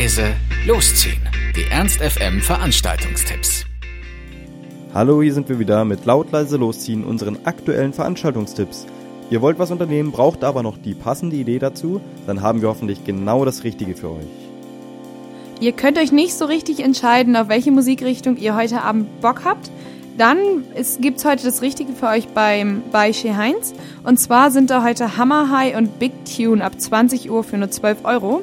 leise, losziehen. Die Ernst FM Veranstaltungstipps. Hallo, hier sind wir wieder mit laut leise losziehen unseren aktuellen Veranstaltungstipps. Ihr wollt was unternehmen, braucht aber noch die passende Idee dazu, dann haben wir hoffentlich genau das Richtige für euch. Ihr könnt euch nicht so richtig entscheiden, auf welche Musikrichtung ihr heute Abend Bock habt. Dann gibt es heute das Richtige für euch beim, bei She Heinz. Und zwar sind da heute Hammer High und Big Tune ab 20 Uhr für nur 12 Euro.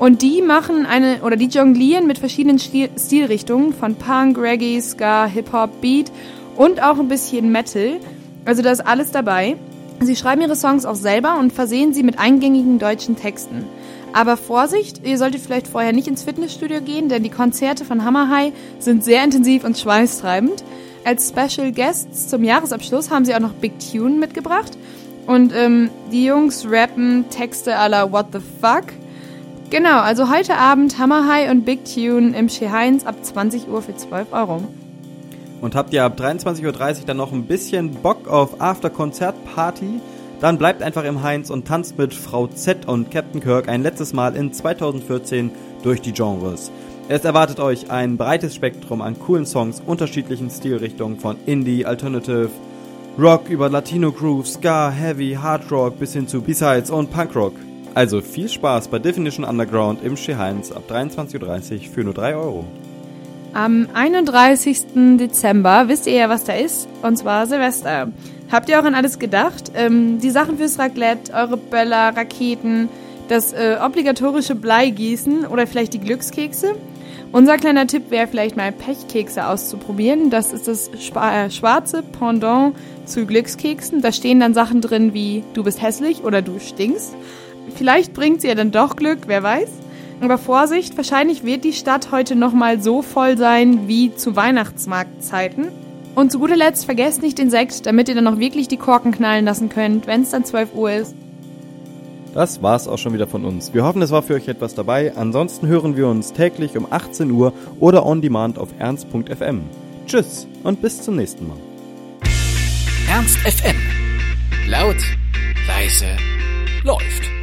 Und die machen eine, oder die jonglieren mit verschiedenen Stil Stilrichtungen von Punk, Reggae, Ska, Hip-Hop, Beat und auch ein bisschen Metal. Also da ist alles dabei. Sie schreiben ihre Songs auch selber und versehen sie mit eingängigen deutschen Texten. Aber Vorsicht, ihr solltet vielleicht vorher nicht ins Fitnessstudio gehen, denn die Konzerte von Hammer High sind sehr intensiv und schweißtreibend. Als Special Guests zum Jahresabschluss haben sie auch noch Big Tune mitgebracht. Und ähm, die Jungs rappen Texte aller What the Fuck. Genau, also heute Abend Hammer High und Big Tune im She Heinz ab 20 Uhr für 12 Euro. Und habt ihr ab 23.30 Uhr dann noch ein bisschen Bock auf After-Konzert-Party? Dann bleibt einfach im Heinz und tanzt mit Frau Z und Captain Kirk ein letztes Mal in 2014 durch die Genres. Es erwartet euch ein breites Spektrum an coolen Songs unterschiedlichen Stilrichtungen von Indie, Alternative, Rock über Latino Groove, Ska, Heavy, Hard Rock bis hin zu B-Sides und Punk Rock. Also viel Spaß bei Definition Underground im Heinz ab 23.30 Uhr für nur 3 Euro. Am 31. Dezember wisst ihr ja, was da ist, und zwar Silvester. Habt ihr auch an alles gedacht? Ähm, die Sachen fürs Raclette, eure Böller, Raketen, das äh, obligatorische Bleigießen oder vielleicht die Glückskekse? Unser kleiner Tipp wäre vielleicht mal Pechkekse auszuprobieren. Das ist das äh, schwarze Pendant zu Glückskeksen. Da stehen dann Sachen drin wie du bist hässlich oder du stinkst. Vielleicht bringt sie ja dann doch Glück, wer weiß. Aber Vorsicht, wahrscheinlich wird die Stadt heute nochmal so voll sein wie zu Weihnachtsmarktzeiten. Und zu guter Letzt vergesst nicht den Sekt, damit ihr dann noch wirklich die Korken knallen lassen könnt, wenn es dann 12 Uhr ist. Das war's auch schon wieder von uns. Wir hoffen, es war für euch etwas dabei. Ansonsten hören wir uns täglich um 18 Uhr oder on demand auf ernst.fm. Tschüss und bis zum nächsten Mal. Ernst FM. Laut, leise, läuft.